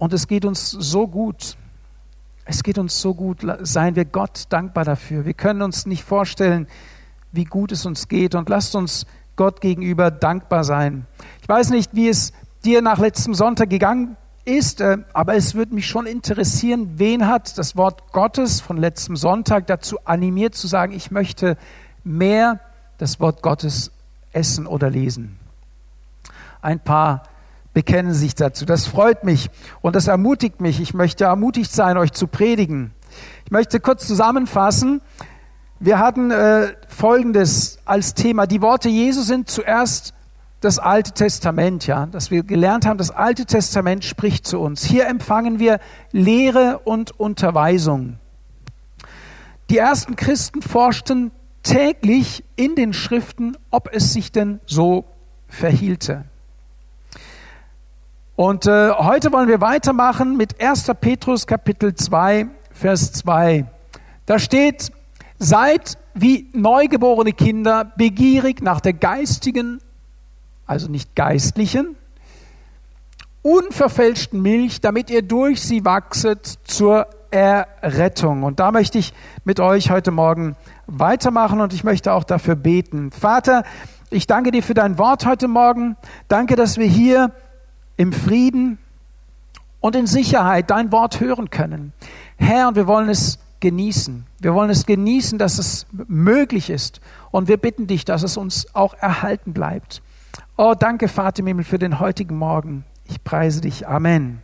Und es geht uns so gut. Es geht uns so gut. Seien wir Gott dankbar dafür. Wir können uns nicht vorstellen, wie gut es uns geht. Und lasst uns Gott gegenüber dankbar sein. Ich weiß nicht, wie es dir nach letztem Sonntag gegangen ist, äh, aber es würde mich schon interessieren, wen hat das Wort Gottes von letztem Sonntag dazu animiert zu sagen, ich möchte mehr das Wort Gottes essen oder lesen. Ein paar bekennen sich dazu. Das freut mich und das ermutigt mich. Ich möchte ermutigt sein, euch zu predigen. Ich möchte kurz zusammenfassen. Wir hatten äh, Folgendes als Thema. Die Worte Jesu sind zuerst das Alte Testament, ja, dass wir gelernt haben, das Alte Testament spricht zu uns. Hier empfangen wir Lehre und Unterweisung. Die ersten Christen forschten täglich in den Schriften, ob es sich denn so verhielte. Und äh, heute wollen wir weitermachen mit 1. Petrus Kapitel 2, Vers 2. Da steht, seid wie neugeborene Kinder begierig nach der geistigen, also nicht geistlichen, unverfälschten Milch, damit ihr durch sie wachset zur Errettung. Und da möchte ich mit euch heute Morgen weitermachen und ich möchte auch dafür beten. Vater, ich danke dir für dein Wort heute Morgen. Danke, dass wir hier im Frieden und in Sicherheit dein Wort hören können. Herr, und wir wollen es genießen. Wir wollen es genießen, dass es möglich ist. Und wir bitten dich, dass es uns auch erhalten bleibt. Oh, danke, Vater im Himmel, für den heutigen Morgen. Ich preise dich. Amen.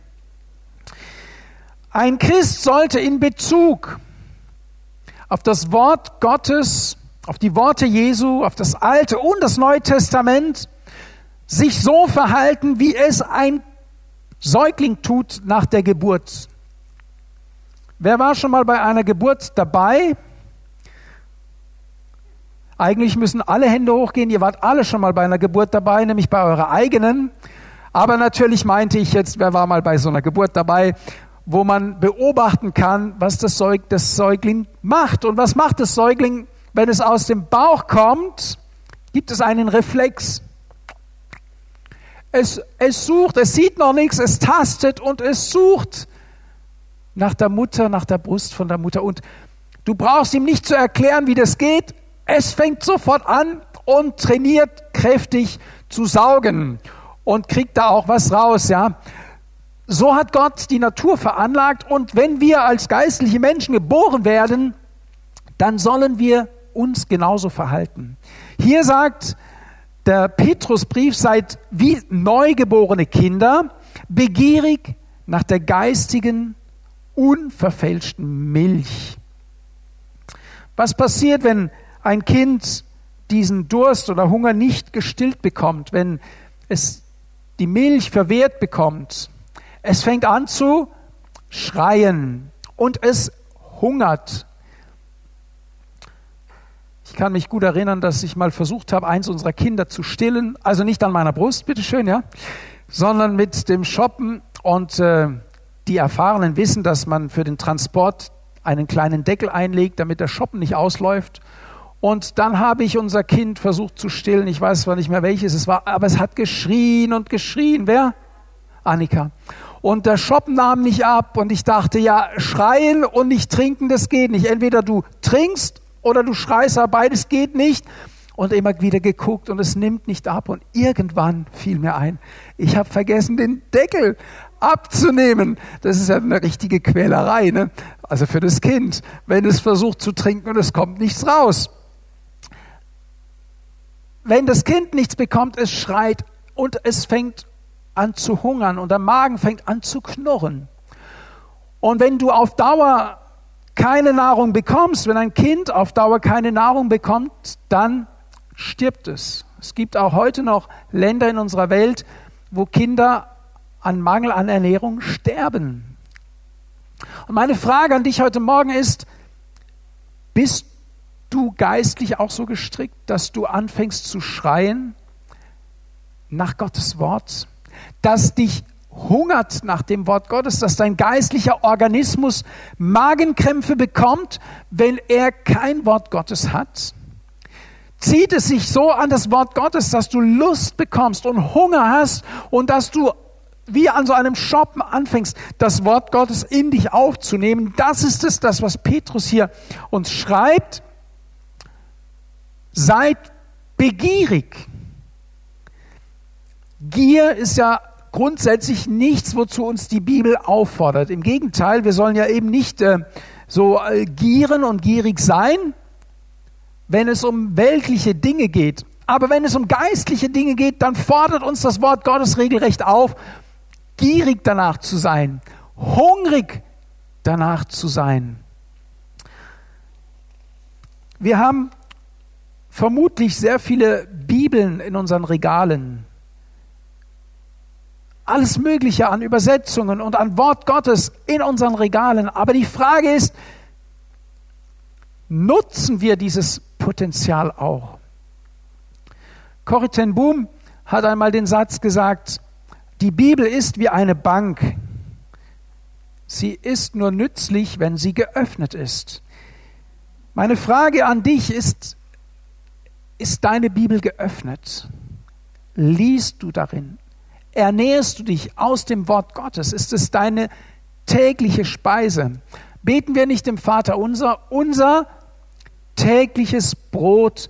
Ein Christ sollte in Bezug auf das Wort Gottes, auf die Worte Jesu, auf das Alte und das Neue Testament sich so verhalten, wie es ein Säugling tut nach der Geburt. Wer war schon mal bei einer Geburt dabei? Eigentlich müssen alle Hände hochgehen. Ihr wart alle schon mal bei einer Geburt dabei, nämlich bei eurer eigenen. Aber natürlich meinte ich jetzt, wer war mal bei so einer Geburt dabei, wo man beobachten kann, was das, Säug, das Säugling macht. Und was macht das Säugling, wenn es aus dem Bauch kommt? Gibt es einen Reflex? Es, es sucht, es sieht noch nichts, es tastet und es sucht nach der Mutter, nach der Brust von der Mutter. Und du brauchst ihm nicht zu erklären, wie das geht. Es fängt sofort an und trainiert kräftig zu saugen und kriegt da auch was raus, ja. So hat Gott die Natur veranlagt und wenn wir als geistliche Menschen geboren werden, dann sollen wir uns genauso verhalten. Hier sagt der Petrusbrief, seid wie neugeborene Kinder, begierig nach der geistigen, unverfälschten Milch. Was passiert, wenn ein Kind diesen Durst oder Hunger nicht gestillt bekommt, wenn es die Milch verwehrt bekommt? Es fängt an zu schreien und es hungert. Ich kann mich gut erinnern, dass ich mal versucht habe, eins unserer Kinder zu stillen, also nicht an meiner Brust, bitteschön, ja, sondern mit dem Shoppen. Und äh, die Erfahrenen wissen, dass man für den Transport einen kleinen Deckel einlegt, damit der Shoppen nicht ausläuft. Und dann habe ich unser Kind versucht zu stillen. Ich weiß zwar nicht mehr welches es war, aber es hat geschrien und geschrien. Wer? Annika und der Shop nahm nicht ab und ich dachte, ja, schreien und nicht trinken, das geht nicht. Entweder du trinkst oder du schreist, aber beides geht nicht. Und immer wieder geguckt und es nimmt nicht ab. Und irgendwann fiel mir ein, ich habe vergessen, den Deckel abzunehmen. Das ist ja eine richtige Quälerei, ne? also für das Kind, wenn es versucht zu trinken und es kommt nichts raus. Wenn das Kind nichts bekommt, es schreit und es fängt an zu hungern und der Magen fängt an zu knurren. Und wenn du auf Dauer keine Nahrung bekommst, wenn ein Kind auf Dauer keine Nahrung bekommt, dann stirbt es. Es gibt auch heute noch Länder in unserer Welt, wo Kinder an Mangel an Ernährung sterben. Und meine Frage an dich heute Morgen ist, bist du geistlich auch so gestrickt, dass du anfängst zu schreien nach Gottes Wort? das dich hungert nach dem Wort Gottes, dass dein geistlicher Organismus Magenkrämpfe bekommt, wenn er kein Wort Gottes hat? Zieht es sich so an das Wort Gottes, dass du Lust bekommst und Hunger hast und dass du wie an so einem Shoppen anfängst, das Wort Gottes in dich aufzunehmen. Das ist es, das, was Petrus hier uns schreibt. Seid begierig. Gier ist ja grundsätzlich nichts, wozu uns die Bibel auffordert. Im Gegenteil, wir sollen ja eben nicht äh, so äh, gieren und gierig sein, wenn es um weltliche Dinge geht. Aber wenn es um geistliche Dinge geht, dann fordert uns das Wort Gottes regelrecht auf, gierig danach zu sein, hungrig danach zu sein. Wir haben vermutlich sehr viele Bibeln in unseren Regalen. Alles Mögliche an Übersetzungen und an Wort Gottes in unseren Regalen. Aber die Frage ist, nutzen wir dieses Potenzial auch? Corrie Boom hat einmal den Satz gesagt, die Bibel ist wie eine Bank. Sie ist nur nützlich, wenn sie geöffnet ist. Meine Frage an dich ist, ist deine Bibel geöffnet? Liest du darin? Ernährst du dich aus dem Wort Gottes? Ist es deine tägliche Speise? Beten wir nicht dem Vater unser, unser tägliches Brot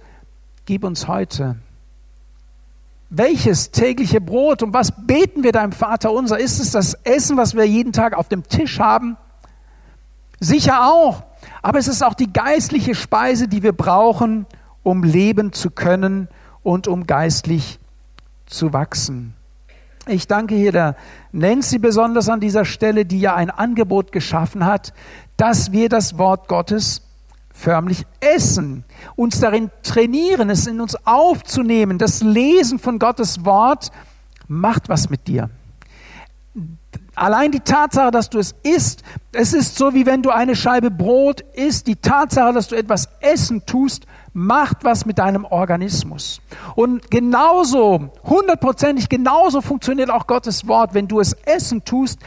gib uns heute. Welches tägliche Brot und was beten wir deinem Vater unser? Ist es das Essen, was wir jeden Tag auf dem Tisch haben? Sicher auch. Aber es ist auch die geistliche Speise, die wir brauchen, um leben zu können und um geistlich zu wachsen. Ich danke hier der Nancy besonders an dieser Stelle, die ja ein Angebot geschaffen hat, dass wir das Wort Gottes förmlich essen, uns darin trainieren, es in uns aufzunehmen. Das Lesen von Gottes Wort macht was mit dir. Allein die Tatsache, dass du es isst, es ist so, wie wenn du eine Scheibe Brot isst. Die Tatsache, dass du etwas essen tust, macht was mit deinem Organismus. Und genauso, hundertprozentig genauso funktioniert auch Gottes Wort. Wenn du es essen tust,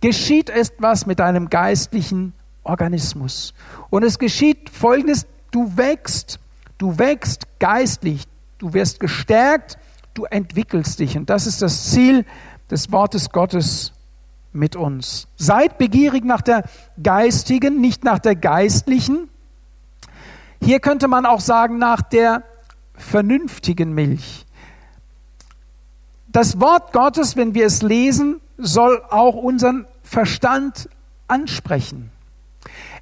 geschieht es was mit deinem geistlichen Organismus. Und es geschieht Folgendes, du wächst, du wächst geistlich, du wirst gestärkt, du entwickelst dich. Und das ist das Ziel des Wortes Gottes mit uns. Seid begierig nach der geistigen, nicht nach der geistlichen. Hier könnte man auch sagen nach der vernünftigen Milch. Das Wort Gottes, wenn wir es lesen, soll auch unseren Verstand ansprechen.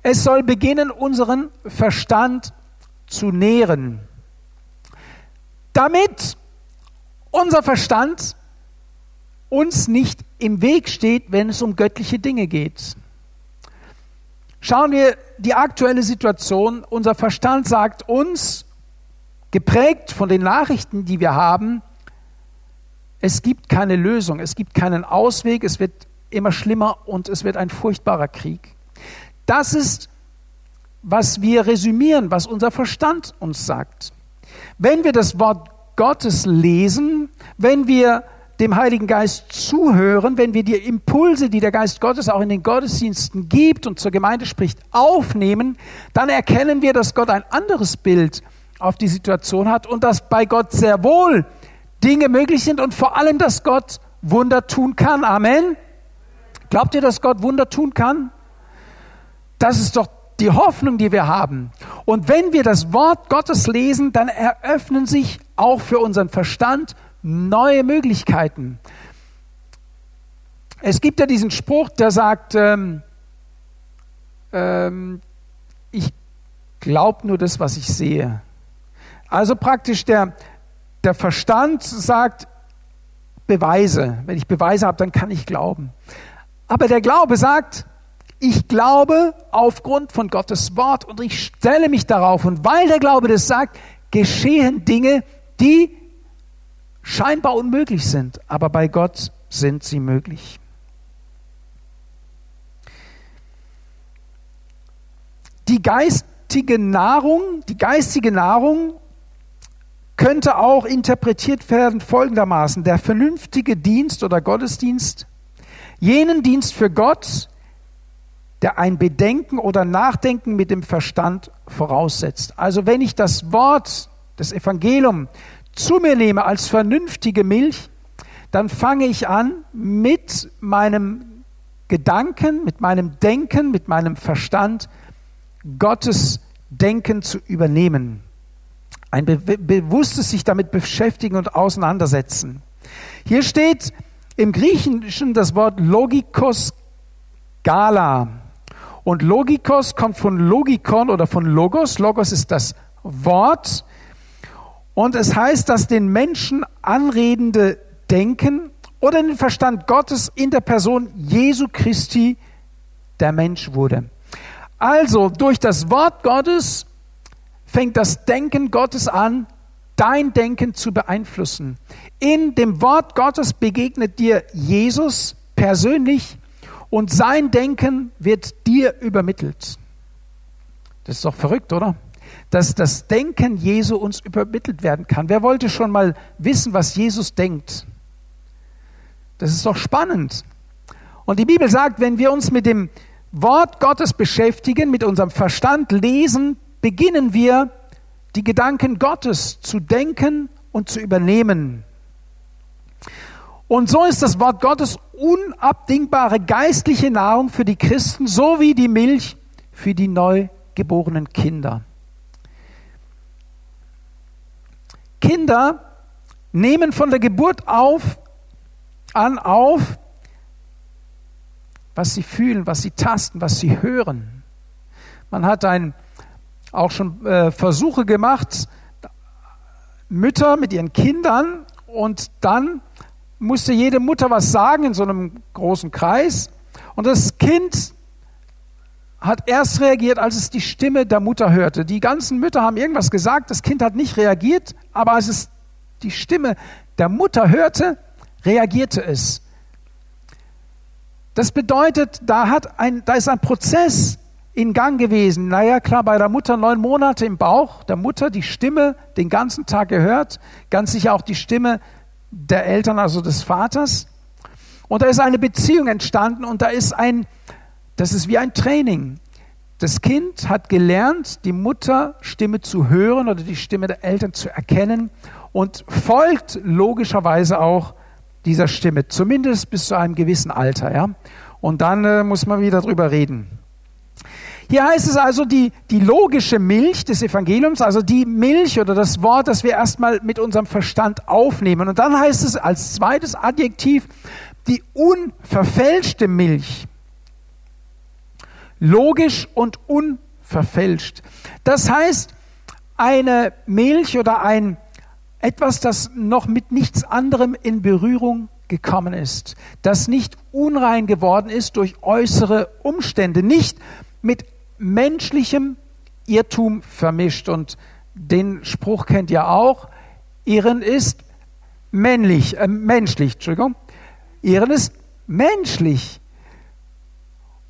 Es soll beginnen, unseren Verstand zu nähren, damit unser Verstand uns nicht im Weg steht, wenn es um göttliche Dinge geht. Schauen wir die aktuelle Situation. Unser Verstand sagt uns, geprägt von den Nachrichten, die wir haben, es gibt keine Lösung, es gibt keinen Ausweg, es wird immer schlimmer und es wird ein furchtbarer Krieg. Das ist, was wir resümieren, was unser Verstand uns sagt. Wenn wir das Wort Gottes lesen, wenn wir dem Heiligen Geist zuhören, wenn wir die Impulse, die der Geist Gottes auch in den Gottesdiensten gibt und zur Gemeinde spricht, aufnehmen, dann erkennen wir, dass Gott ein anderes Bild auf die Situation hat und dass bei Gott sehr wohl Dinge möglich sind und vor allem, dass Gott Wunder tun kann. Amen. Glaubt ihr, dass Gott Wunder tun kann? Das ist doch die Hoffnung, die wir haben. Und wenn wir das Wort Gottes lesen, dann eröffnen sich auch für unseren Verstand neue Möglichkeiten. Es gibt ja diesen Spruch, der sagt, ähm, ähm, ich glaube nur das, was ich sehe. Also praktisch der, der Verstand sagt, Beweise. Wenn ich Beweise habe, dann kann ich glauben. Aber der Glaube sagt, ich glaube aufgrund von Gottes Wort und ich stelle mich darauf. Und weil der Glaube das sagt, geschehen Dinge, die scheinbar unmöglich sind, aber bei Gott sind sie möglich. Die geistige Nahrung, die geistige Nahrung könnte auch interpretiert werden folgendermaßen: Der vernünftige Dienst oder Gottesdienst, jenen Dienst für Gott, der ein Bedenken oder Nachdenken mit dem Verstand voraussetzt. Also wenn ich das Wort, das Evangelium zu mir nehme als vernünftige Milch, dann fange ich an, mit meinem Gedanken, mit meinem Denken, mit meinem Verstand Gottes Denken zu übernehmen. Ein be bewusstes sich damit beschäftigen und auseinandersetzen. Hier steht im Griechischen das Wort Logikos Gala. Und Logikos kommt von Logikon oder von Logos. Logos ist das Wort. Und es heißt, dass den Menschen anredende Denken oder den Verstand Gottes in der Person Jesu Christi der Mensch wurde. Also durch das Wort Gottes fängt das Denken Gottes an, dein Denken zu beeinflussen. In dem Wort Gottes begegnet dir Jesus persönlich und sein Denken wird dir übermittelt. Das ist doch verrückt, oder? Dass das Denken Jesu uns übermittelt werden kann. Wer wollte schon mal wissen, was Jesus denkt? Das ist doch spannend. Und die Bibel sagt, wenn wir uns mit dem Wort Gottes beschäftigen, mit unserem Verstand lesen, beginnen wir die Gedanken Gottes zu denken und zu übernehmen. Und so ist das Wort Gottes unabdingbare geistliche Nahrung für die Christen, so wie die Milch für die neugeborenen Kinder. Kinder nehmen von der Geburt auf, an auf, was sie fühlen, was sie tasten, was sie hören. Man hat ein, auch schon äh, Versuche gemacht, Mütter mit ihren Kindern und dann musste jede Mutter was sagen in so einem großen Kreis und das Kind hat erst reagiert, als es die Stimme der Mutter hörte. Die ganzen Mütter haben irgendwas gesagt, das Kind hat nicht reagiert, aber als es die Stimme der Mutter hörte, reagierte es. Das bedeutet, da, hat ein, da ist ein Prozess in Gang gewesen. Naja, klar, bei der Mutter neun Monate im Bauch, der Mutter die Stimme den ganzen Tag gehört, ganz sicher auch die Stimme der Eltern, also des Vaters. Und da ist eine Beziehung entstanden und da ist ein, das ist wie ein Training. Das Kind hat gelernt, die Mutterstimme zu hören oder die Stimme der Eltern zu erkennen und folgt logischerweise auch dieser Stimme, zumindest bis zu einem gewissen Alter. Ja? Und dann äh, muss man wieder drüber reden. Hier heißt es also die, die logische Milch des Evangeliums, also die Milch oder das Wort, das wir erstmal mit unserem Verstand aufnehmen. Und dann heißt es als zweites Adjektiv die unverfälschte Milch. Logisch und unverfälscht. Das heißt, eine Milch oder ein etwas, das noch mit nichts anderem in Berührung gekommen ist, das nicht unrein geworden ist durch äußere Umstände, nicht mit menschlichem Irrtum vermischt. Und den Spruch kennt ihr auch, Irren ist männlich, äh, menschlich, Entschuldigung. Irren ist menschlich.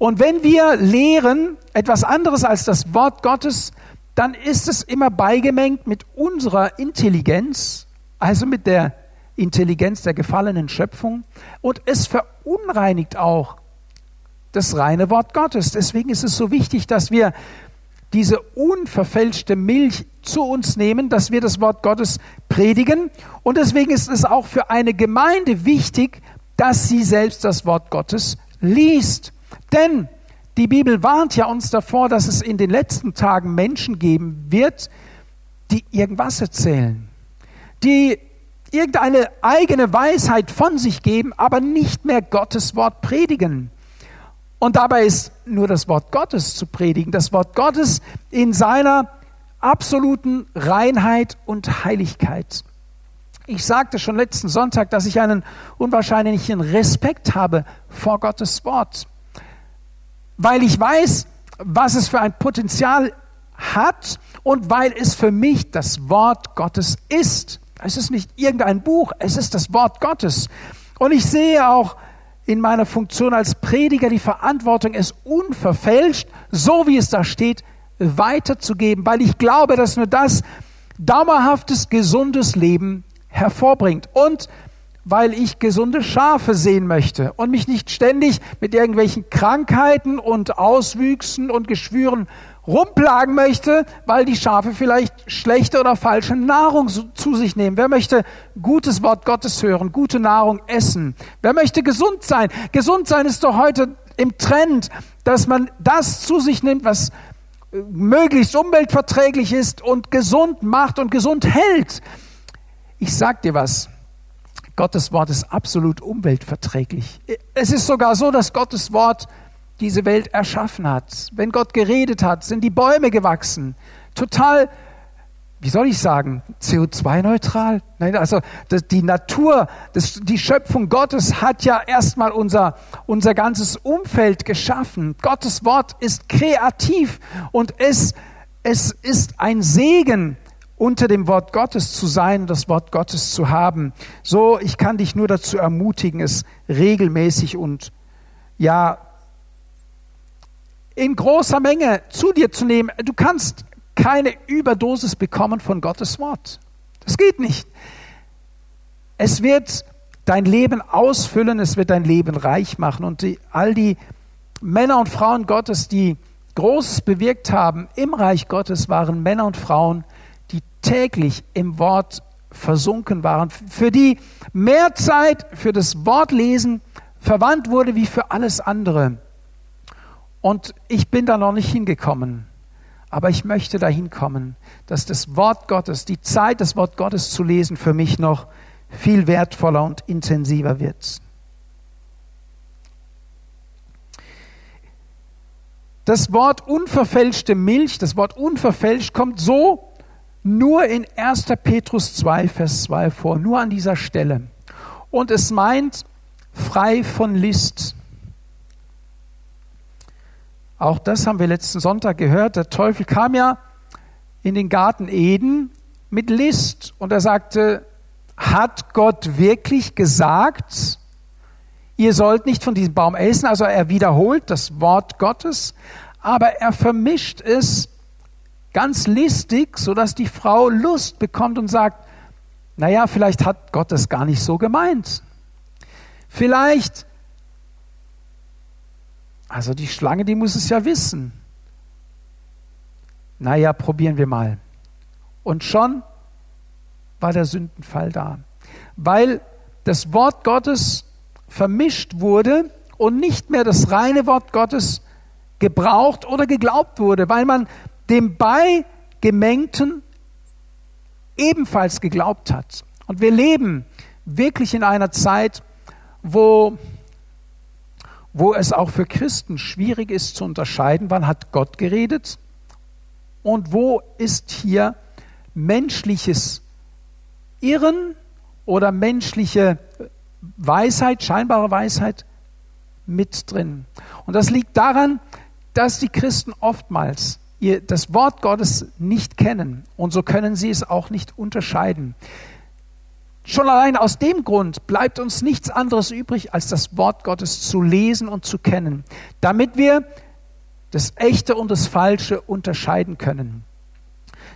Und wenn wir lehren etwas anderes als das Wort Gottes, dann ist es immer beigemengt mit unserer Intelligenz, also mit der Intelligenz der gefallenen Schöpfung. Und es verunreinigt auch das reine Wort Gottes. Deswegen ist es so wichtig, dass wir diese unverfälschte Milch zu uns nehmen, dass wir das Wort Gottes predigen. Und deswegen ist es auch für eine Gemeinde wichtig, dass sie selbst das Wort Gottes liest. Denn die Bibel warnt ja uns davor, dass es in den letzten Tagen Menschen geben wird, die irgendwas erzählen, die irgendeine eigene Weisheit von sich geben, aber nicht mehr Gottes Wort predigen. Und dabei ist nur das Wort Gottes zu predigen, das Wort Gottes in seiner absoluten Reinheit und Heiligkeit. Ich sagte schon letzten Sonntag, dass ich einen unwahrscheinlichen Respekt habe vor Gottes Wort weil ich weiß, was es für ein Potenzial hat und weil es für mich das Wort Gottes ist. Es ist nicht irgendein Buch, es ist das Wort Gottes. Und ich sehe auch in meiner Funktion als Prediger die Verantwortung, es unverfälscht, so wie es da steht, weiterzugeben, weil ich glaube, dass nur das dauerhaftes, gesundes Leben hervorbringt. Und weil ich gesunde Schafe sehen möchte und mich nicht ständig mit irgendwelchen Krankheiten und Auswüchsen und Geschwüren rumplagen möchte, weil die Schafe vielleicht schlechte oder falsche Nahrung zu sich nehmen? Wer möchte gutes Wort Gottes hören, gute Nahrung essen? Wer möchte gesund sein? Gesund sein ist doch heute im Trend, dass man das zu sich nimmt, was äh, möglichst umweltverträglich ist und gesund macht und gesund hält. Ich sag dir was. Gottes Wort ist absolut umweltverträglich. Es ist sogar so, dass Gottes Wort diese Welt erschaffen hat. Wenn Gott geredet hat, sind die Bäume gewachsen. Total, wie soll ich sagen, CO2-neutral? Nein, also die Natur, die Schöpfung Gottes hat ja erstmal unser, unser ganzes Umfeld geschaffen. Gottes Wort ist kreativ und es, es ist ein Segen, unter dem Wort Gottes zu sein, das Wort Gottes zu haben. So, ich kann dich nur dazu ermutigen, es regelmäßig und ja, in großer Menge zu dir zu nehmen. Du kannst keine Überdosis bekommen von Gottes Wort. Das geht nicht. Es wird dein Leben ausfüllen, es wird dein Leben reich machen. Und die, all die Männer und Frauen Gottes, die Großes bewirkt haben im Reich Gottes, waren Männer und Frauen, die täglich im Wort versunken waren, für die mehr Zeit für das Wortlesen verwandt wurde wie für alles andere. Und ich bin da noch nicht hingekommen. Aber ich möchte dahin kommen, dass das Wort Gottes, die Zeit, das Wort Gottes zu lesen, für mich noch viel wertvoller und intensiver wird. Das Wort unverfälschte Milch, das Wort unverfälscht kommt so nur in 1. Petrus 2, Vers 2 vor, nur an dieser Stelle. Und es meint frei von List. Auch das haben wir letzten Sonntag gehört. Der Teufel kam ja in den Garten Eden mit List und er sagte, hat Gott wirklich gesagt, ihr sollt nicht von diesem Baum essen? Also er wiederholt das Wort Gottes, aber er vermischt es ganz listig, sodass die Frau Lust bekommt und sagt, naja, vielleicht hat Gott das gar nicht so gemeint. Vielleicht also die Schlange, die muss es ja wissen. Naja, probieren wir mal. Und schon war der Sündenfall da. Weil das Wort Gottes vermischt wurde und nicht mehr das reine Wort Gottes gebraucht oder geglaubt wurde, weil man dem Beigemengten ebenfalls geglaubt hat. Und wir leben wirklich in einer Zeit, wo wo es auch für Christen schwierig ist zu unterscheiden, wann hat Gott geredet und wo ist hier menschliches Irren oder menschliche Weisheit, scheinbare Weisheit mit drin. Und das liegt daran, dass die Christen oftmals ihr, das Wort Gottes nicht kennen und so können sie es auch nicht unterscheiden. Schon allein aus dem Grund bleibt uns nichts anderes übrig, als das Wort Gottes zu lesen und zu kennen, damit wir das Echte und das Falsche unterscheiden können.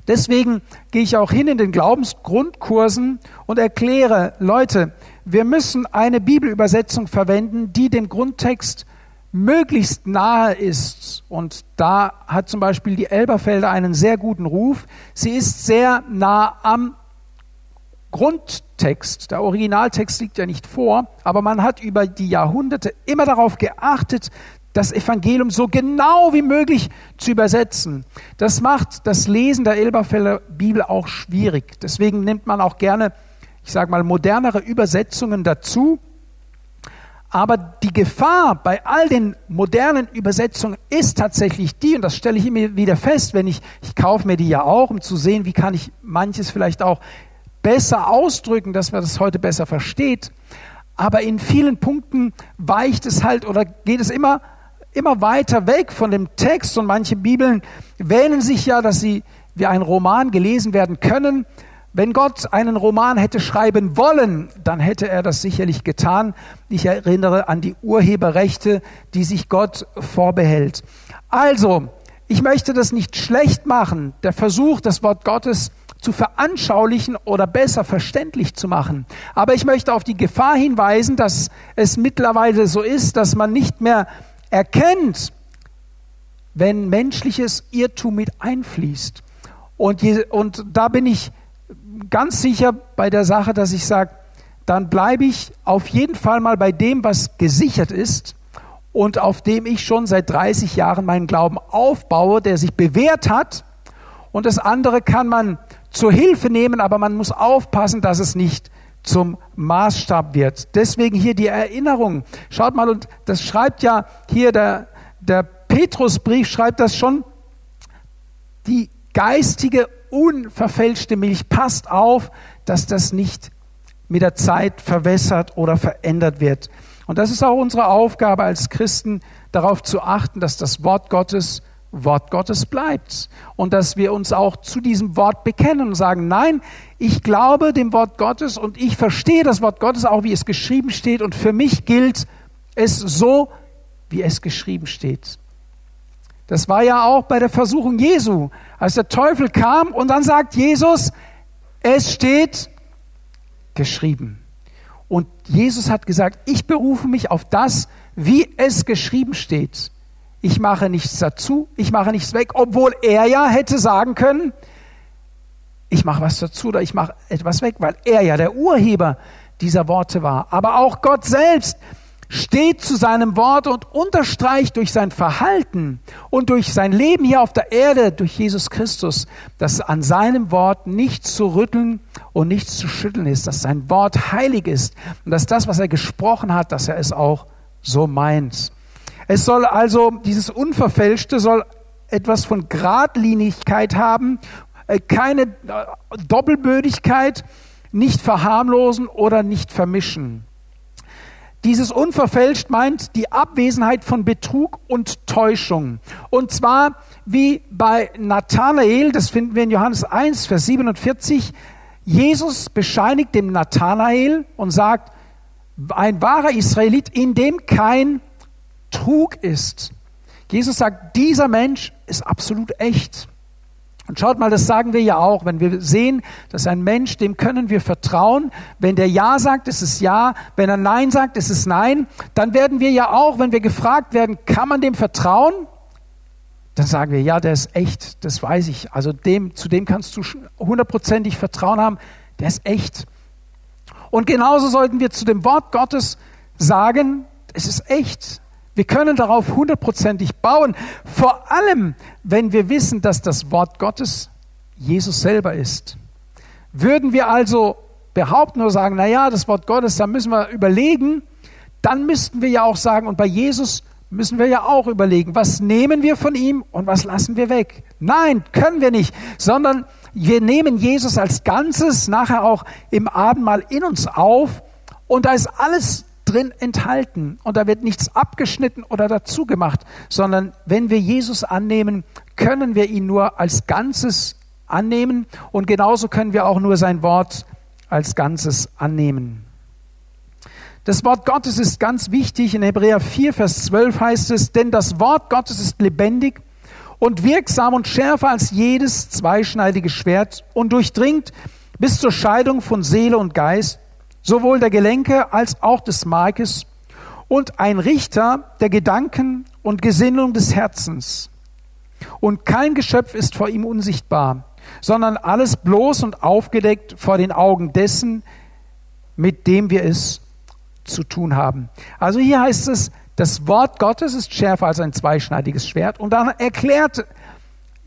Deswegen gehe ich auch hin in den Glaubensgrundkursen und erkläre, Leute, wir müssen eine Bibelübersetzung verwenden, die dem Grundtext möglichst nahe ist. Und da hat zum Beispiel die Elberfelder einen sehr guten Ruf. Sie ist sehr nah am Grundtext, der Originaltext liegt ja nicht vor, aber man hat über die Jahrhunderte immer darauf geachtet, das Evangelium so genau wie möglich zu übersetzen. Das macht das Lesen der Elberfelder Bibel auch schwierig. Deswegen nimmt man auch gerne, ich sage mal, modernere Übersetzungen dazu. Aber die Gefahr bei all den modernen Übersetzungen ist tatsächlich die, und das stelle ich immer wieder fest, wenn ich, ich kaufe mir die ja auch, um zu sehen, wie kann ich manches vielleicht auch besser ausdrücken, dass man das heute besser versteht. Aber in vielen Punkten weicht es halt oder geht es immer, immer weiter weg von dem Text. Und manche Bibeln wähnen sich ja, dass sie wie ein Roman gelesen werden können. Wenn Gott einen Roman hätte schreiben wollen, dann hätte er das sicherlich getan. Ich erinnere an die Urheberrechte, die sich Gott vorbehält. Also, ich möchte das nicht schlecht machen. Der Versuch, das Wort Gottes zu veranschaulichen oder besser verständlich zu machen. Aber ich möchte auf die Gefahr hinweisen, dass es mittlerweile so ist, dass man nicht mehr erkennt, wenn menschliches Irrtum mit einfließt. Und, je, und da bin ich ganz sicher bei der Sache, dass ich sage, dann bleibe ich auf jeden Fall mal bei dem, was gesichert ist und auf dem ich schon seit 30 Jahren meinen Glauben aufbaue, der sich bewährt hat. Und das andere kann man zur Hilfe nehmen, aber man muss aufpassen, dass es nicht zum Maßstab wird. Deswegen hier die Erinnerung. Schaut mal, und das schreibt ja hier der, der Petrusbrief, schreibt das schon. Die geistige, unverfälschte Milch, passt auf, dass das nicht mit der Zeit verwässert oder verändert wird. Und das ist auch unsere Aufgabe als Christen, darauf zu achten, dass das Wort Gottes Wort Gottes bleibt und dass wir uns auch zu diesem Wort bekennen und sagen, nein, ich glaube dem Wort Gottes und ich verstehe das Wort Gottes auch, wie es geschrieben steht und für mich gilt es so, wie es geschrieben steht. Das war ja auch bei der Versuchung Jesu, als der Teufel kam und dann sagt Jesus, es steht geschrieben. Und Jesus hat gesagt, ich berufe mich auf das, wie es geschrieben steht. Ich mache nichts dazu, ich mache nichts weg, obwohl er ja hätte sagen können, ich mache was dazu oder ich mache etwas weg, weil er ja der Urheber dieser Worte war. Aber auch Gott selbst steht zu seinem Wort und unterstreicht durch sein Verhalten und durch sein Leben hier auf der Erde, durch Jesus Christus, dass an seinem Wort nichts zu rütteln und nichts zu schütteln ist, dass sein Wort heilig ist und dass das, was er gesprochen hat, dass er es auch so meint. Es soll also, dieses Unverfälschte soll etwas von Gradlinigkeit haben, äh, keine äh, Doppelbödigkeit, nicht verharmlosen oder nicht vermischen. Dieses unverfälscht meint die Abwesenheit von Betrug und Täuschung. Und zwar wie bei Nathanael, das finden wir in Johannes 1, Vers 47. Jesus bescheinigt dem Nathanael und sagt, ein wahrer Israelit, in dem kein Trug ist. Jesus sagt, dieser Mensch ist absolut echt. Und schaut mal, das sagen wir ja auch, wenn wir sehen, dass ein Mensch, dem können wir vertrauen. Wenn der Ja sagt, ist es Ja. Wenn er Nein sagt, ist es Nein. Dann werden wir ja auch, wenn wir gefragt werden, kann man dem vertrauen? Dann sagen wir, ja, der ist echt, das weiß ich. Also dem, zu dem kannst du hundertprozentig Vertrauen haben, der ist echt. Und genauso sollten wir zu dem Wort Gottes sagen, es ist echt. Wir können darauf hundertprozentig bauen, vor allem wenn wir wissen, dass das Wort Gottes Jesus selber ist. Würden wir also behaupten oder sagen, na ja, das Wort Gottes, da müssen wir überlegen, dann müssten wir ja auch sagen, und bei Jesus müssen wir ja auch überlegen, was nehmen wir von ihm und was lassen wir weg. Nein, können wir nicht, sondern wir nehmen Jesus als Ganzes nachher auch im Abendmahl in uns auf und da ist alles drin enthalten und da wird nichts abgeschnitten oder dazu gemacht, sondern wenn wir Jesus annehmen, können wir ihn nur als Ganzes annehmen und genauso können wir auch nur sein Wort als Ganzes annehmen. Das Wort Gottes ist ganz wichtig. In Hebräer 4, Vers 12 heißt es, denn das Wort Gottes ist lebendig und wirksam und schärfer als jedes zweischneidige Schwert und durchdringt bis zur Scheidung von Seele und Geist sowohl der Gelenke als auch des Markes und ein Richter der Gedanken und Gesinnung des Herzens. Und kein Geschöpf ist vor ihm unsichtbar, sondern alles bloß und aufgedeckt vor den Augen dessen, mit dem wir es zu tun haben. Also hier heißt es, das Wort Gottes ist schärfer als ein zweischneidiges Schwert. Und dann erklärt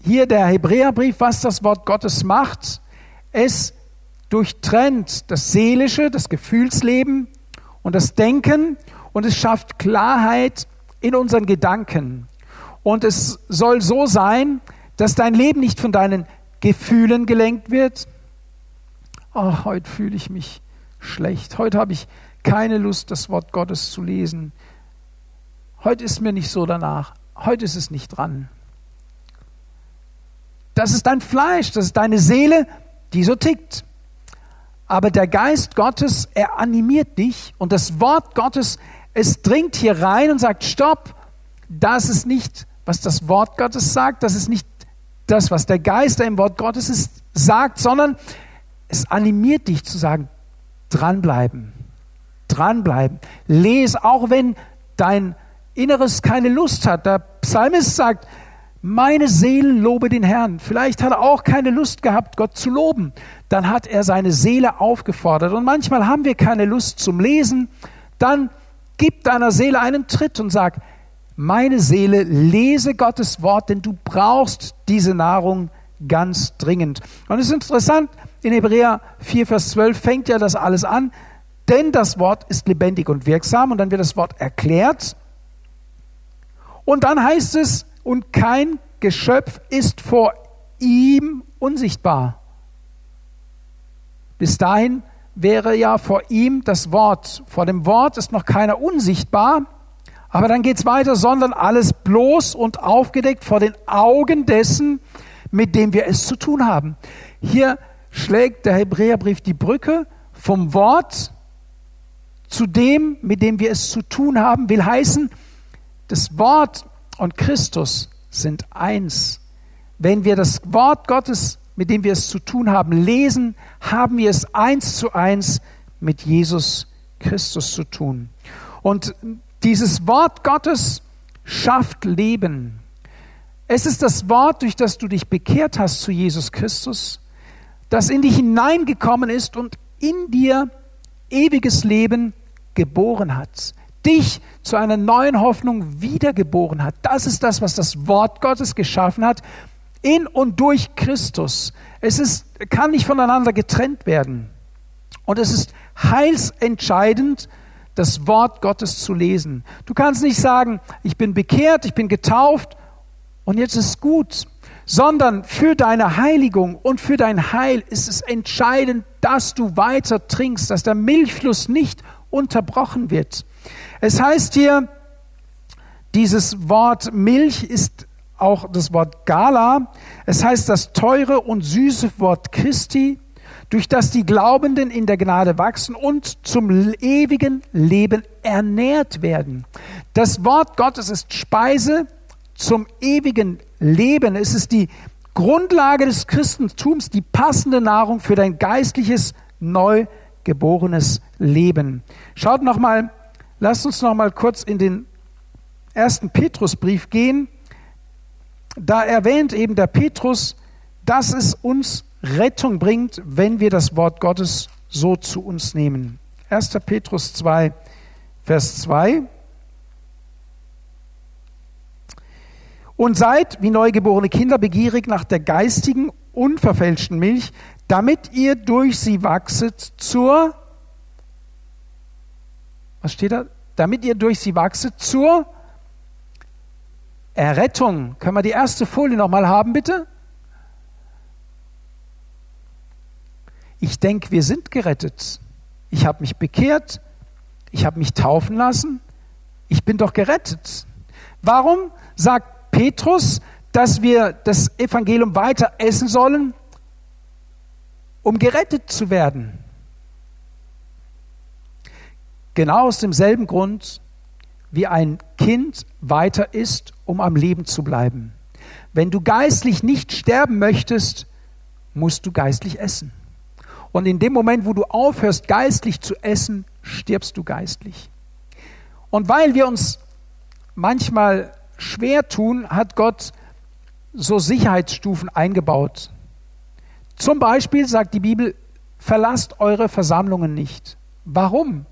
hier der Hebräerbrief, was das Wort Gottes macht. Es durchtrennt das Seelische, das Gefühlsleben und das Denken und es schafft Klarheit in unseren Gedanken. Und es soll so sein, dass dein Leben nicht von deinen Gefühlen gelenkt wird. Oh, heute fühle ich mich schlecht. Heute habe ich keine Lust, das Wort Gottes zu lesen. Heute ist mir nicht so danach. Heute ist es nicht dran. Das ist dein Fleisch, das ist deine Seele, die so tickt. Aber der Geist Gottes, er animiert dich und das Wort Gottes, es dringt hier rein und sagt, stopp, das ist nicht, was das Wort Gottes sagt, das ist nicht das, was der Geist, der im Wort Gottes ist, sagt, sondern es animiert dich zu sagen, dranbleiben, dranbleiben. Les, auch wenn dein Inneres keine Lust hat. Der Psalmist sagt, Meine Seele lobe den Herrn. Vielleicht hat er auch keine Lust gehabt, Gott zu loben. Dann hat er seine Seele aufgefordert. Und manchmal haben wir keine Lust zum Lesen. Dann gib deiner Seele einen Tritt und sag, meine Seele, lese Gottes Wort, denn du brauchst diese Nahrung ganz dringend. Und es ist interessant, in Hebräer 4, Vers 12 fängt ja das alles an, denn das Wort ist lebendig und wirksam und dann wird das Wort erklärt. Und dann heißt es, und kein Geschöpf ist vor ihm unsichtbar. Bis dahin wäre ja vor ihm das Wort. Vor dem Wort ist noch keiner unsichtbar. Aber dann geht es weiter, sondern alles bloß und aufgedeckt vor den Augen dessen, mit dem wir es zu tun haben. Hier schlägt der Hebräerbrief die Brücke vom Wort zu dem, mit dem wir es zu tun haben, will heißen, das Wort und Christus sind eins. Wenn wir das Wort Gottes, mit dem wir es zu tun haben, lesen, haben wir es eins zu eins mit Jesus Christus zu tun. Und dieses Wort Gottes schafft Leben. Es ist das Wort, durch das du dich bekehrt hast zu Jesus Christus, das in dich hineingekommen ist und in dir ewiges Leben geboren hat dich zu einer neuen Hoffnung wiedergeboren hat. Das ist das, was das Wort Gottes geschaffen hat, in und durch Christus. Es ist, kann nicht voneinander getrennt werden. Und es ist heilsentscheidend, das Wort Gottes zu lesen. Du kannst nicht sagen, ich bin bekehrt, ich bin getauft und jetzt ist gut, sondern für deine Heiligung und für dein Heil ist es entscheidend, dass du weiter trinkst, dass der Milchfluss nicht unterbrochen wird. Es heißt hier, dieses Wort Milch ist auch das Wort Gala. Es heißt das teure und süße Wort Christi, durch das die Glaubenden in der Gnade wachsen und zum ewigen Leben ernährt werden. Das Wort Gottes ist Speise zum ewigen Leben. Es ist die Grundlage des Christentums, die passende Nahrung für dein geistliches, neu geborenes Leben. Schaut nochmal Lasst uns noch mal kurz in den ersten Petrusbrief gehen. Da erwähnt eben der Petrus, dass es uns Rettung bringt, wenn wir das Wort Gottes so zu uns nehmen. 1. Petrus 2, Vers 2. Und seid wie neugeborene Kinder begierig nach der geistigen, unverfälschten Milch, damit ihr durch sie wachset zur was steht da? Damit ihr durch sie wachset zur Errettung. Können wir die erste Folie nochmal haben, bitte? Ich denke, wir sind gerettet. Ich habe mich bekehrt. Ich habe mich taufen lassen. Ich bin doch gerettet. Warum sagt Petrus, dass wir das Evangelium weiter essen sollen? Um gerettet zu werden. Genau aus demselben Grund, wie ein Kind weiter ist, um am Leben zu bleiben. Wenn du geistlich nicht sterben möchtest, musst du geistlich essen. Und in dem Moment, wo du aufhörst, geistlich zu essen, stirbst du geistlich. Und weil wir uns manchmal schwer tun, hat Gott so Sicherheitsstufen eingebaut. Zum Beispiel sagt die Bibel, verlasst eure Versammlungen nicht. Warum?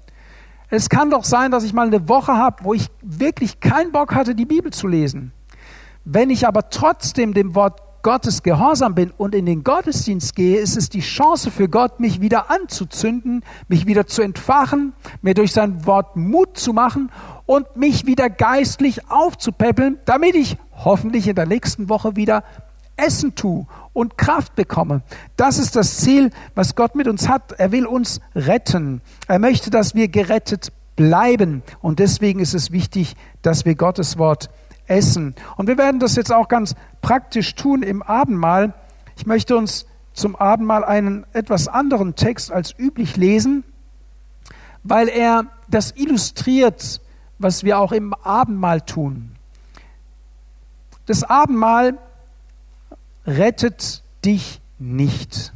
Es kann doch sein, dass ich mal eine Woche habe, wo ich wirklich keinen Bock hatte, die Bibel zu lesen. Wenn ich aber trotzdem dem Wort Gottes gehorsam bin und in den Gottesdienst gehe, ist es die Chance für Gott, mich wieder anzuzünden, mich wieder zu entfachen, mir durch sein Wort Mut zu machen und mich wieder geistlich aufzupäppeln, damit ich hoffentlich in der nächsten Woche wieder Essen tue und Kraft bekomme. Das ist das Ziel, was Gott mit uns hat. Er will uns retten. Er möchte, dass wir gerettet bleiben. Und deswegen ist es wichtig, dass wir Gottes Wort essen. Und wir werden das jetzt auch ganz praktisch tun im Abendmahl. Ich möchte uns zum Abendmahl einen etwas anderen Text als üblich lesen, weil er das illustriert, was wir auch im Abendmahl tun. Das Abendmahl rettet dich nicht.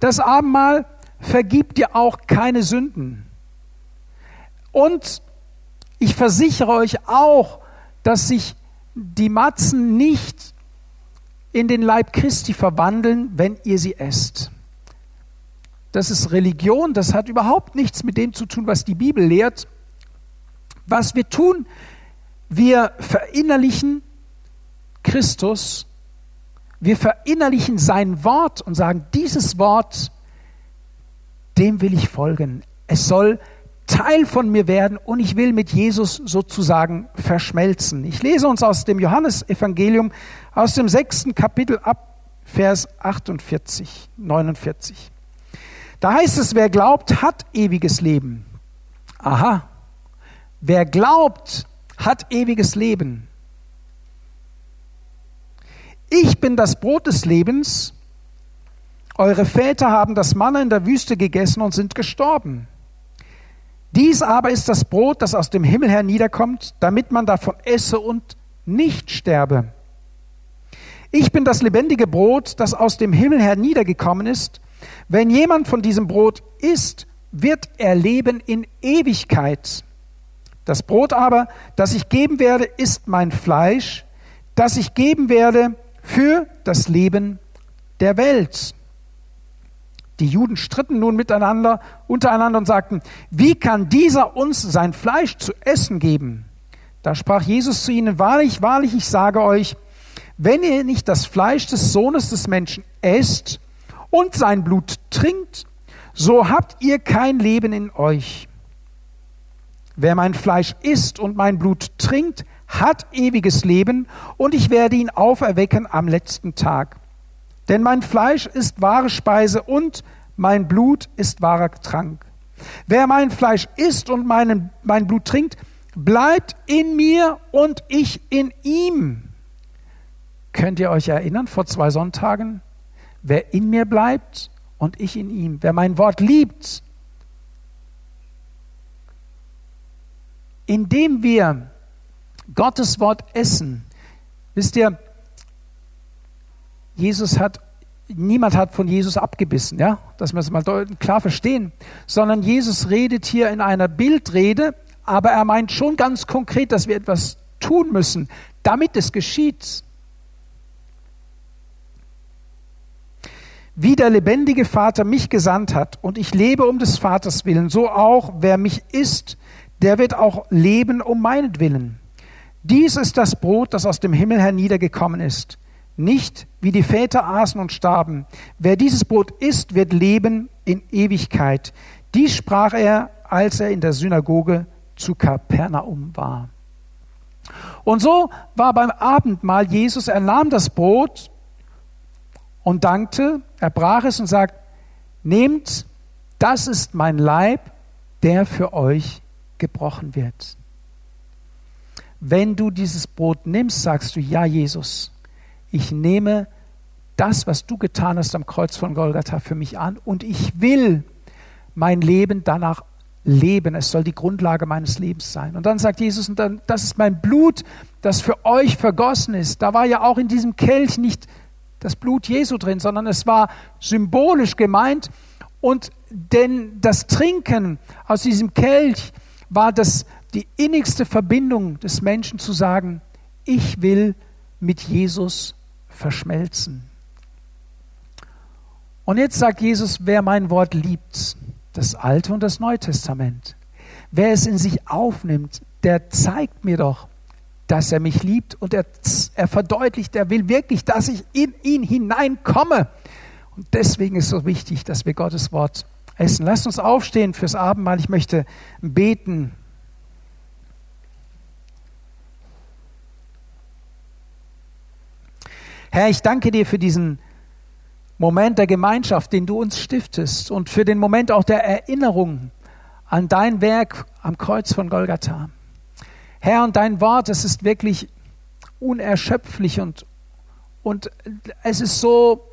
Das Abendmahl vergibt dir auch keine Sünden. Und ich versichere euch auch, dass sich die Matzen nicht in den Leib Christi verwandeln, wenn ihr sie esst. Das ist Religion, das hat überhaupt nichts mit dem zu tun, was die Bibel lehrt. Was wir tun, wir verinnerlichen Christus, wir verinnerlichen sein Wort und sagen, dieses Wort, dem will ich folgen. Es soll Teil von mir werden und ich will mit Jesus sozusagen verschmelzen. Ich lese uns aus dem Johannesevangelium aus dem sechsten Kapitel ab Vers 48, 49. Da heißt es, wer glaubt, hat ewiges Leben. Aha. Wer glaubt, hat ewiges Leben. Ich bin das Brot des Lebens. Eure Väter haben das Manna in der Wüste gegessen und sind gestorben. Dies aber ist das Brot, das aus dem Himmel herniederkommt, damit man davon esse und nicht sterbe. Ich bin das lebendige Brot, das aus dem Himmel herniedergekommen ist. Wenn jemand von diesem Brot isst, wird er leben in Ewigkeit. Das Brot aber, das ich geben werde, ist mein Fleisch, das ich geben werde für das Leben der Welt. Die Juden stritten nun miteinander, untereinander und sagten, wie kann dieser uns sein Fleisch zu essen geben? Da sprach Jesus zu ihnen, wahrlich, wahrlich, ich sage euch, wenn ihr nicht das Fleisch des Sohnes des Menschen esst und sein Blut trinkt, so habt ihr kein Leben in euch. Wer mein Fleisch isst und mein Blut trinkt, hat ewiges Leben, und ich werde ihn auferwecken am letzten Tag. Denn mein Fleisch ist wahre Speise und mein Blut ist wahrer Trank. Wer mein Fleisch isst und meinen, mein Blut trinkt, bleibt in mir und ich in ihm. Könnt ihr euch erinnern, vor zwei Sonntagen? Wer in mir bleibt und ich in ihm. Wer mein Wort liebt. Indem wir Gottes Wort essen, wisst ihr, Jesus hat, niemand hat von Jesus abgebissen, ja, dass wir es mal klar verstehen, sondern Jesus redet hier in einer Bildrede, aber er meint schon ganz konkret, dass wir etwas tun müssen, damit es geschieht. Wie der lebendige Vater mich gesandt hat und ich lebe um des Vaters willen, so auch wer mich isst, der wird auch leben um meinetwillen. Dies ist das Brot, das aus dem Himmel herniedergekommen ist nicht wie die Väter aßen und starben. Wer dieses Brot isst, wird leben in Ewigkeit. Dies sprach er, als er in der Synagoge zu Kapernaum war. Und so war beim Abendmahl Jesus, er nahm das Brot und dankte, er brach es und sagt, nehmt, das ist mein Leib, der für euch gebrochen wird. Wenn du dieses Brot nimmst, sagst du, ja Jesus, ich nehme das, was du getan hast am Kreuz von Golgatha für mich an und ich will mein Leben danach leben. Es soll die Grundlage meines Lebens sein. Und dann sagt Jesus, und dann, das ist mein Blut, das für euch vergossen ist. Da war ja auch in diesem Kelch nicht das Blut Jesu drin, sondern es war symbolisch gemeint. Und denn das Trinken aus diesem Kelch war das die innigste Verbindung des Menschen zu sagen, ich will mit Jesus verschmelzen. Und jetzt sagt Jesus, wer mein Wort liebt, das Alte und das Neue Testament, wer es in sich aufnimmt, der zeigt mir doch, dass er mich liebt und er, er verdeutlicht, er will wirklich, dass ich in ihn hineinkomme. Und deswegen ist es so wichtig, dass wir Gottes Wort essen. Lasst uns aufstehen fürs Abendmahl. Ich möchte beten. Herr, ich danke dir für diesen Moment der Gemeinschaft, den du uns stiftest und für den Moment auch der Erinnerung an dein Werk am Kreuz von Golgatha. Herr, und dein Wort, es ist wirklich unerschöpflich und, und es ist so,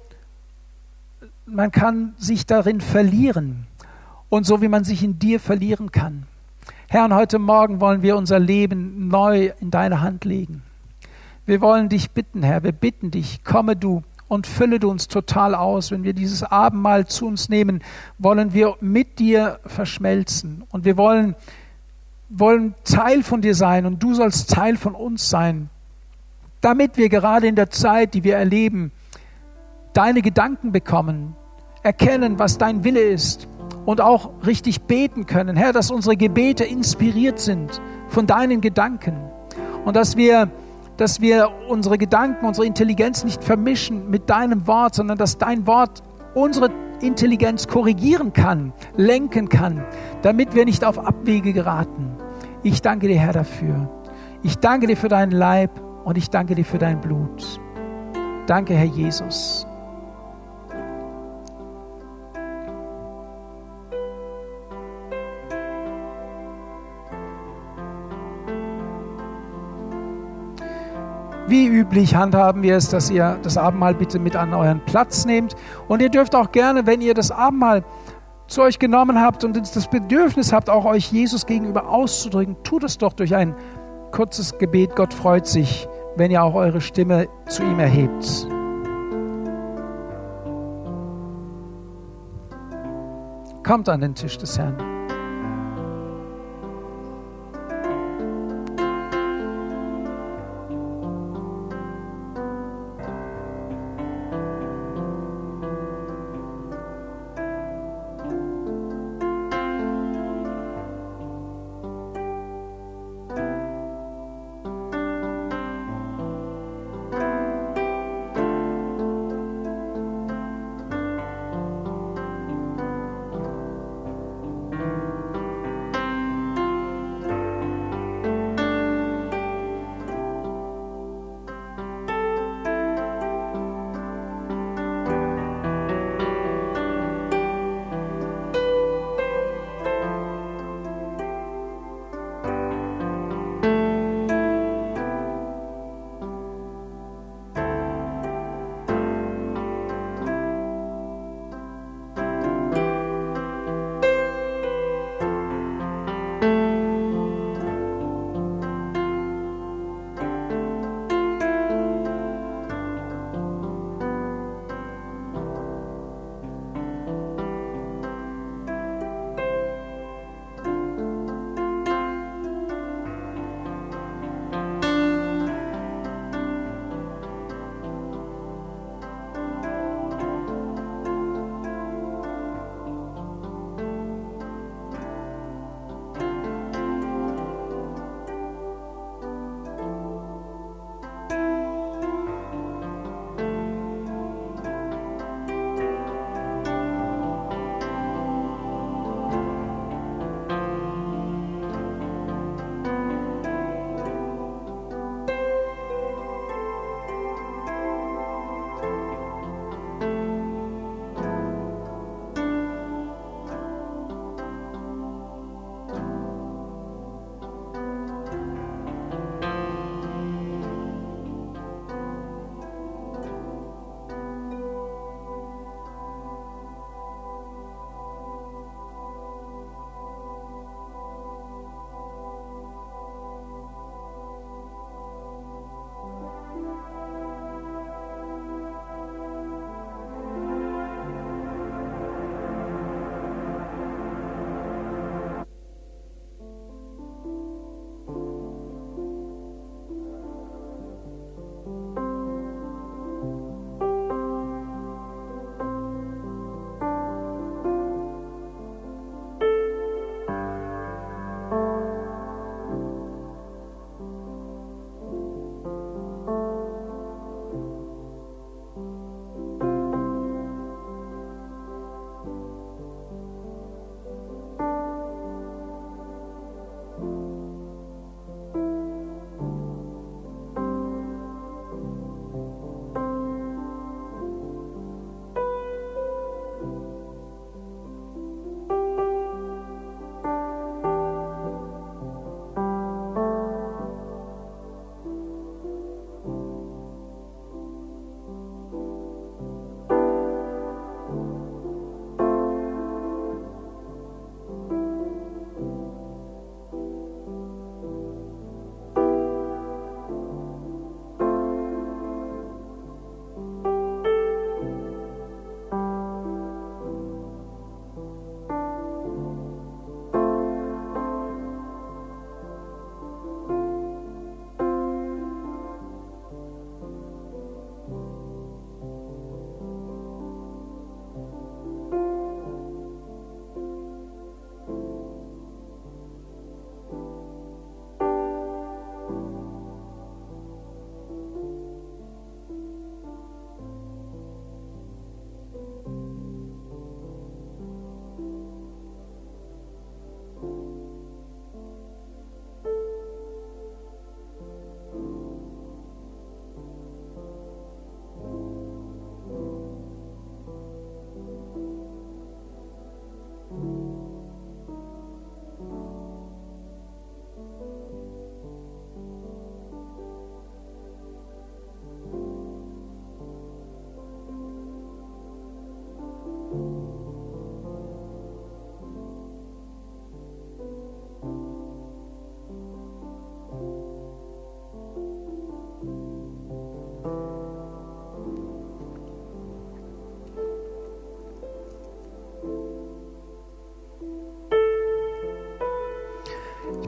man kann sich darin verlieren und so wie man sich in dir verlieren kann. Herr, und heute Morgen wollen wir unser Leben neu in deine Hand legen. Wir wollen dich bitten, Herr, wir bitten dich, komme du und fülle du uns total aus. Wenn wir dieses Abendmahl zu uns nehmen, wollen wir mit dir verschmelzen und wir wollen, wollen Teil von dir sein und du sollst Teil von uns sein. damit wir gerade in der Zeit, die wir erleben, deine Gedanken bekommen, erkennen, was dein Wille ist und auch richtig beten können. Herr, dass unsere Gebete inspiriert sind von deinen Gedanken und dass wir, dass wir unsere Gedanken, unsere Intelligenz nicht vermischen mit deinem Wort, sondern dass dein Wort unsere Intelligenz korrigieren kann, lenken kann, damit wir nicht auf Abwege geraten. Ich danke dir, Herr, dafür. Ich danke dir für deinen Leib und ich danke dir für dein Blut. Danke, Herr Jesus. Wie üblich handhaben wir es, dass ihr das Abendmahl bitte mit an euren Platz nehmt. Und ihr dürft auch gerne, wenn ihr das Abendmahl zu euch genommen habt und das Bedürfnis habt, auch euch Jesus gegenüber auszudrücken, tut es doch durch ein kurzes Gebet. Gott freut sich, wenn ihr auch eure Stimme zu ihm erhebt. Kommt an den Tisch des Herrn.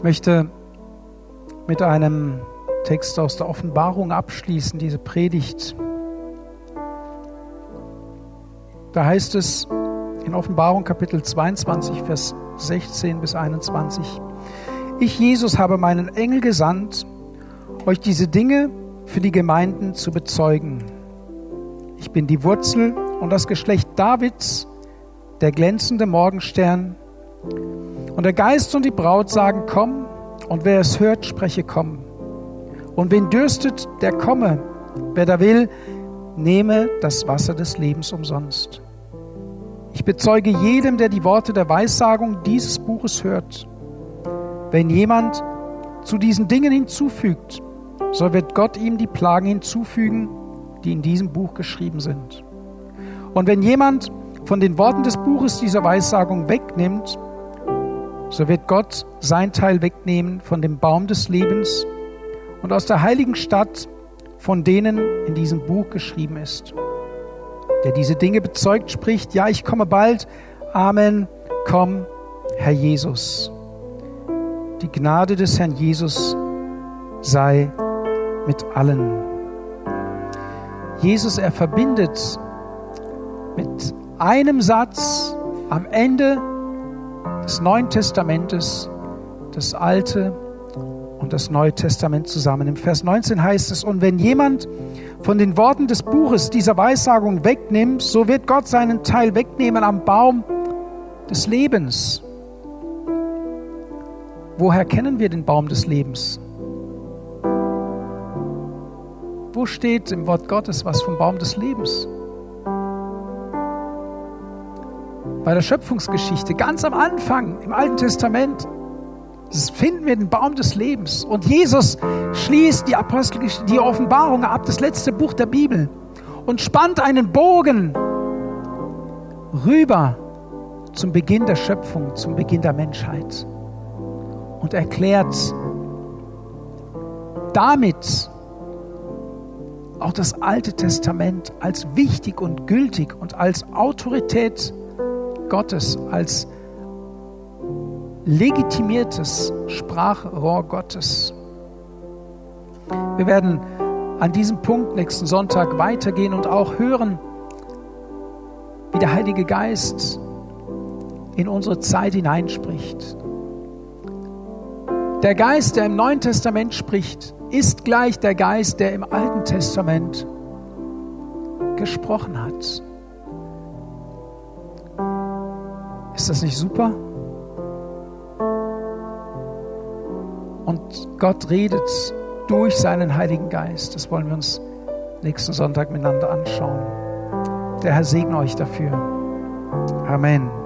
Möchte mit einem Text aus der Offenbarung abschließen, diese Predigt. Da heißt es in Offenbarung Kapitel 22, Vers 16 bis 21, Ich, Jesus, habe meinen Engel gesandt, euch diese Dinge für die Gemeinden zu bezeugen. Ich bin die Wurzel und das Geschlecht Davids, der glänzende Morgenstern. Und der Geist und die Braut sagen, komm, und wer es hört, spreche, komm. Und wen dürstet, der komme. Wer da will, nehme das Wasser des Lebens umsonst. Ich bezeuge jedem, der die Worte der Weissagung dieses Buches hört. Wenn jemand zu diesen Dingen hinzufügt, so wird Gott ihm die Plagen hinzufügen, die in diesem Buch geschrieben sind. Und wenn jemand von den Worten des Buches dieser Weissagung wegnimmt, so wird Gott sein Teil wegnehmen von dem Baum des Lebens und aus der heiligen Stadt, von denen in diesem Buch geschrieben ist. Der diese Dinge bezeugt, spricht, ja, ich komme bald. Amen. Komm, Herr Jesus. Die Gnade des Herrn Jesus sei mit allen. Jesus, er verbindet mit einem Satz am Ende des Neuen Testamentes das Alte und das Neue Testament zusammen. Im Vers 19 heißt es, und wenn jemand von den Worten des Buches dieser Weissagung wegnimmt, so wird Gott seinen Teil wegnehmen am Baum des Lebens. Woher kennen wir den Baum des Lebens? Wo steht im Wort Gottes was vom Baum des Lebens? Bei der Schöpfungsgeschichte, ganz am Anfang im Alten Testament, finden wir den Baum des Lebens. Und Jesus schließt die Apostelgeschichte, die Offenbarung ab, das letzte Buch der Bibel, und spannt einen Bogen rüber zum Beginn der Schöpfung, zum Beginn der Menschheit und erklärt damit auch das Alte Testament als wichtig und gültig und als Autorität Gottes, als legitimiertes Sprachrohr Gottes. Wir werden an diesem Punkt nächsten Sonntag weitergehen und auch hören, wie der Heilige Geist in unsere Zeit hineinspricht. Der Geist, der im Neuen Testament spricht, ist gleich der Geist, der im Alten Testament gesprochen hat. Ist das nicht super? Und Gott redet durch seinen Heiligen Geist. Das wollen wir uns nächsten Sonntag miteinander anschauen. Der Herr segne euch dafür. Amen.